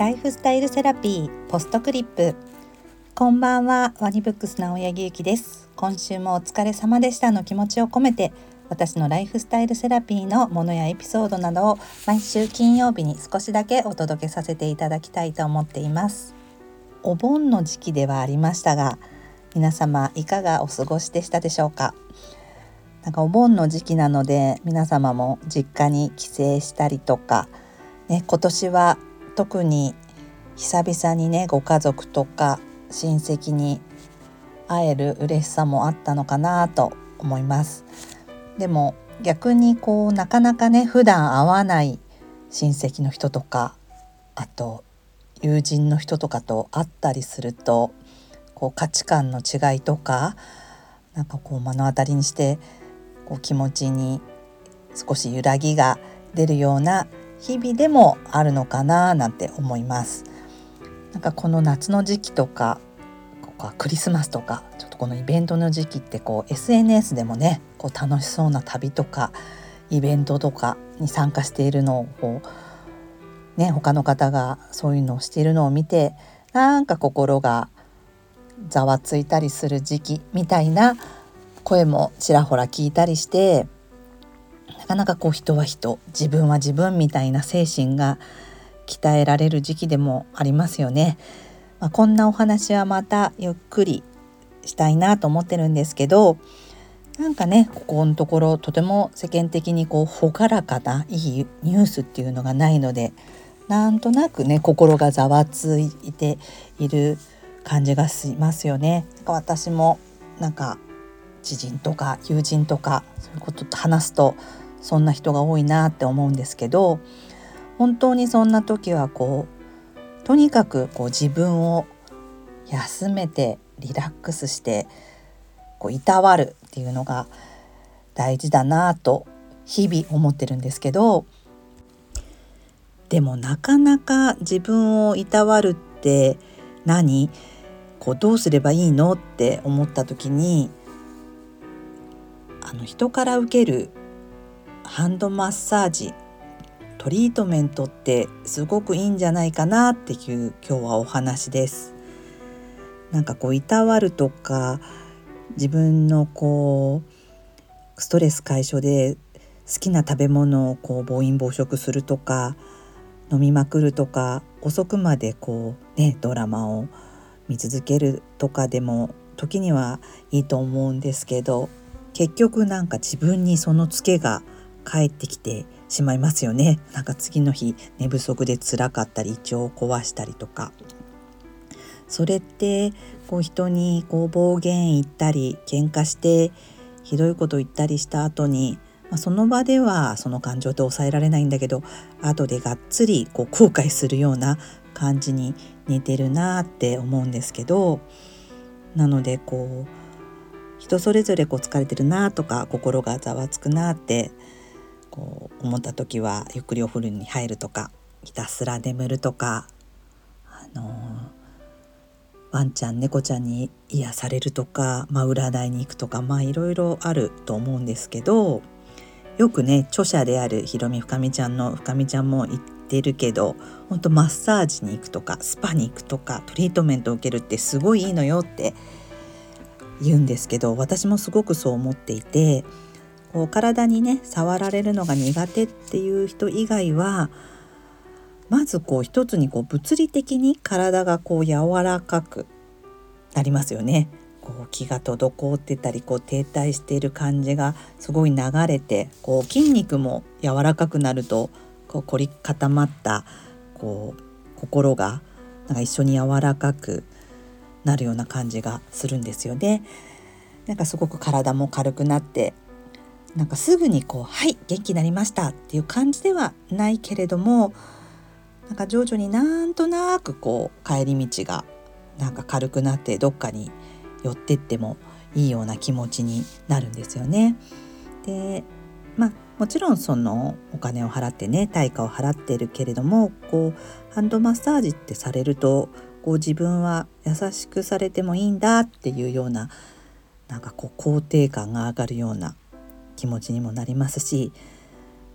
ライフスタイルセラピーポストクリップ。こんばんはワニブックスの親木ゆきです。今週もお疲れ様でしたの気持ちを込めて私のライフスタイルセラピーのものやエピソードなどを毎週金曜日に少しだけお届けさせていただきたいと思っています。お盆の時期ではありましたが皆様いかがお過ごしでしたでしょうか？なんかお盆の時期なので皆様も実家に帰省したりとか、ね、今年は特に久々にねご家族とか親戚に会える嬉しさもあったのかなと思います。でも逆にこうなかなかね普段会わない親戚の人とかあと友人の人とかと会ったりするとこう価値観の違いとかなんかこう目の当たりにしてこう気持ちに少し揺らぎが出るような日々でもあるのかななんて思います。なんかこの夏の時期とかここはクリスマスとかちょっとこのイベントの時期ってこう SNS でもねこう楽しそうな旅とかイベントとかに参加しているのをこうね他の方がそういうのをしているのを見てなんか心がざわついたりする時期みたいな声もちらほら聞いたりしてなかなかこう人は人自分は自分みたいな精神が鍛えられる時期でもありますよね。まあ、こんなお話はまたゆっくりしたいなと思ってるんですけどなんかねここのところとても世間的にこう朗らかないいニュースっていうのがないのでなんとなくね心がざわついている感じがしますよね。なんか私もなんか知人とか友人とかそういうことと話すとそんな人が多いなって思うんですけど本当にそんな時はこうとにかくこう自分を休めてリラックスしてこういたわるっていうのが大事だなと日々思ってるんですけどでもなかなか自分をいたわるって何？こうどうすればいいの？って思った時にあの人から受けるハンドマッサージトリートメントってすごくいいんじゃないかなっていう今日はお話です。なんかこういたわるとか自分のこうストレス解消で好きな食べ物をこう暴飲暴食するとか飲みまくるとか遅くまでこうねドラマを見続けるとかでも時にはいいと思うんですけど結局なんか自分にそのツケが返ってきてしまいますよね。なんか次の日寝不足で辛かったり胃腸を壊したりとか。それってこう人にこう暴言言ったり喧嘩してひどいこと言ったりした後に、ま、その場ではその感情って抑えられないんだけど後でがっつりこう後悔するような感じに似てるなって思うんですけどなのでこう人それぞれこう疲れてるなとか心がざわつくなってこう思った時はゆっくりお風呂に入るとかひたすら眠るとかあのワンちゃん猫ちゃんに癒されるとか、まあ、占いに行くとかまあいろいろあると思うんですけどよくね著者であるひろみ深みちゃんの深みちゃんも言ってるけど本当マッサージに行くとかスパに行くとかトリートメントを受けるってすごいいいのよって言うんですけど私もすごくそう思っていてこう体にね触られるのが苦手っていう人以外はまずこう一つにこう物理的に体がこう柔らかくなりますよね。こう気が滞ってたりこう停滞している感じがすごい流れてこう筋肉も柔らかくなるとこう凝り固まったこう心がなんか一緒に柔らかくなるような感じがするんですよね。なんかすごく体も軽くなってなんかすぐにこう「はい元気になりました」っていう感じではないけれどもなんか徐々になんとなくこう帰り道がなんか軽くなってどっかに寄ってってもいいような気持ちになるんですよね。でまあもちろんそのお金を払ってね対価を払ってるけれどもこうハンドマッサージってされるとこう自分は優しくされてもいいんだっていうようななんかこう肯定感が上がるような気持ちにもなりますし、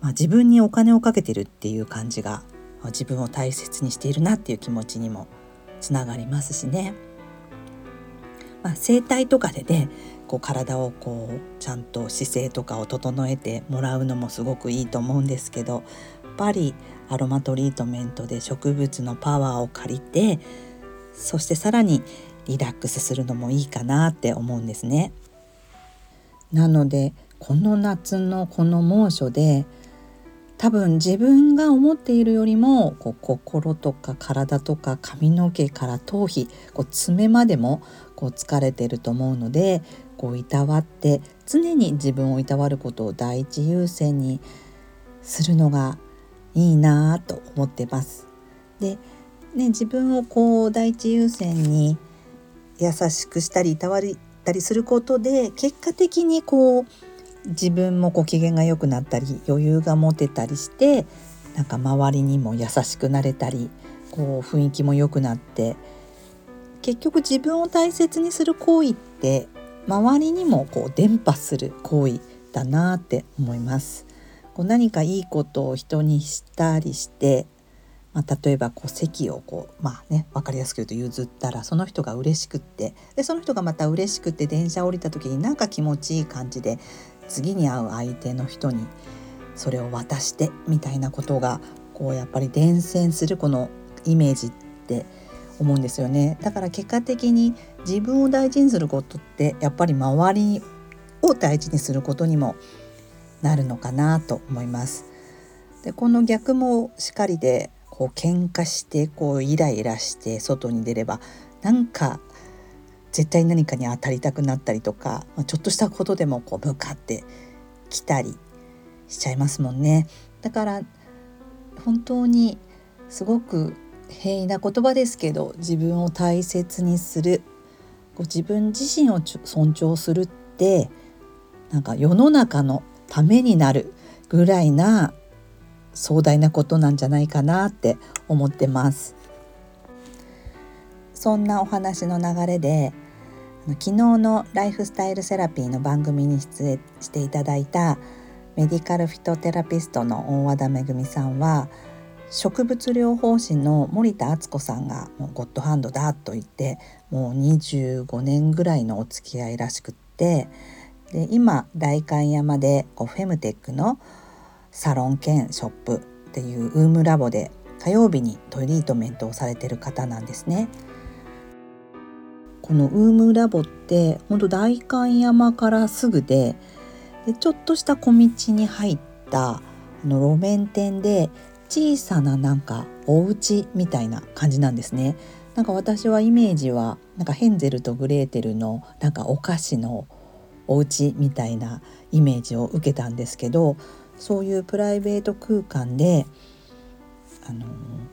まあ、自分にお金をかけてるっていう感じが自分を大切にしているなっていう気持ちにもつながりますしね。まあ、整体とかでねこう体をこうちゃんと姿勢とかを整えてもらうのもすごくいいと思うんですけどやっぱりアロマトリートメントで植物のパワーを借りてそしてさらにリラックスするのもいいかなって思うんですね。なのでこの夏のこの猛暑で多分自分が思っているよりもこう心とか体とか髪の毛から頭皮こう爪までもこう疲れてると思うのでこういたわって常に自分をいたわることを第一優先にするのがいいなと思ってます。で、ね、自分をこう第一優先に優しくしたりいたわったりすることで結果的にこう自分もこう機嫌が良くなったり余裕が持てたりしてなんか周りにも優しくなれたりこう雰囲気も良くなって結局自分を大切にする行為って周りにもこう伝播する行為だなって思います。こう何かいいことを人にしたりして、まあ、例えばこう席をこうまあね分かりやすく言うと譲ったらその人が嬉しくってでその人がまた嬉しくって電車降りた時になんか気持ちいい感じで次に会う相手の人にそれを渡してみたいなことがこうやっぱり伝染するこのイメージって思うんですよねだから結果的に自分を大事にすることってやっぱり周りを大事にすることにもなるのかなと思います。でこの逆もしかりでこう喧嘩してこうイライラして外に出ればなんか絶対何かに当たりたくなったりとかちょっとしたことでもこう向かってきたりしちゃいますもんね。だから本当にすごく平易な言葉ですけど自分を大切にするこう自分自身を尊重するってなんか世の中のためになるぐらいな壮大なことなんじゃないかなって思ってます。そんなお話の流れで昨日のライフスタイルセラピーの番組に出演していただいたメディカルフィトテラピストの大和田めぐみさんは植物療法士の森田敦子さんがゴッドハンドだと言ってもう25年ぐらいのお付き合いらしくってで今代官山でフェムテックのサロン兼ショップっていうウームラボで火曜日にトリートメントをされてる方なんですね。このウームラボって本当代官山からすぐででちょっとした小道に入ったあの路面店で小さななんかお家みたいな感じなんですね。なんか私はイメージはなんかヘンゼルとグレーテルのなんかお菓子のお家みたいなイメージを受けたんですけどそういうプライベート空間であの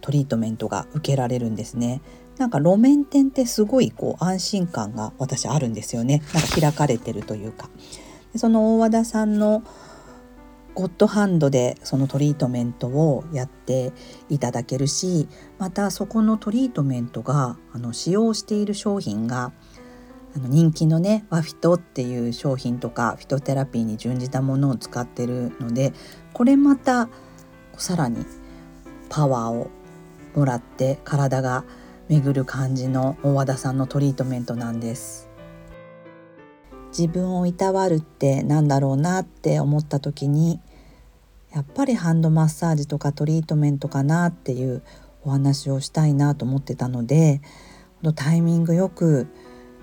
トリートメントが受けられるんですね。なんか路面店ってすごいこう安心感が私あるんですよね。なんか開かれてるというか。その大和田さんのゴッドハンドでそのトリートメントをやっていただけるしまたそこのトリートメントがあの使用している商品があの人気のねワフィトっていう商品とかフィトテラピーに準じたものを使ってるのでこれまたさらにパワーをもらって体が巡る感じの大和田さんのトリートメントなんです。自分をいたわるってなんだろうなって思った時にやっぱりハンドマッサージとかトリートメントかなっていうお話をしたいなと思ってたのでタイミングよく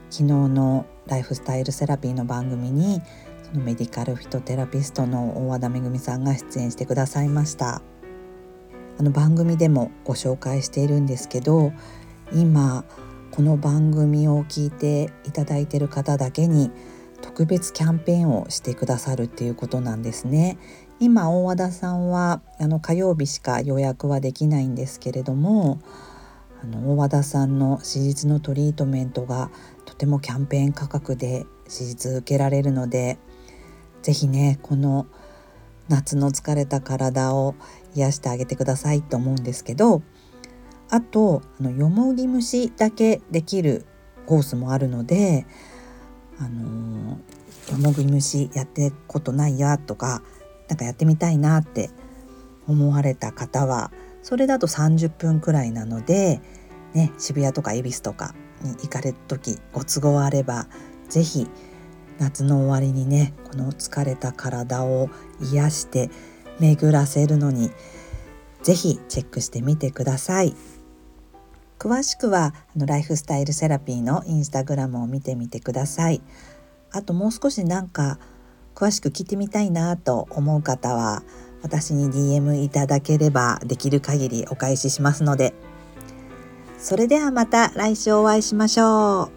昨日のライフスタイルセラピーの番組にそのメディカルフィトテラピストの大和田めぐみさんが出演してくださいましたあの番組でもご紹介しているんですけど今この番組を聞いていただいている方だけに特別キャンペーンをしてくださるっていうことなんですね。今大和田さんはあの火曜日しか予約はできないんですけれどもあの大和田さんの手術のトリートメントがとてもキャンペーン価格で手術受けられるので是非ねこの夏の疲れた体を癒してあげてくださいと思うんですけどあとあのよもぎ虫だけできるコースもあるのであのよもぎ虫やってことないやとか何かやってみたいなって思われた方はそれだと30分くらいなので、ね、渋谷とか恵比寿とかに行かれる時ご都合あれば是非夏の終わりにねこの疲れた体を癒して巡らせるのに是非チェックしてみてください。詳しくはあのライフスタイルセラピーのインスタグラムを見てみてください。あともう少しなんか詳しく聞いてみたいなと思う方は私に DM いただければできる限りお返ししますのでそれではまた来週お会いしましょう。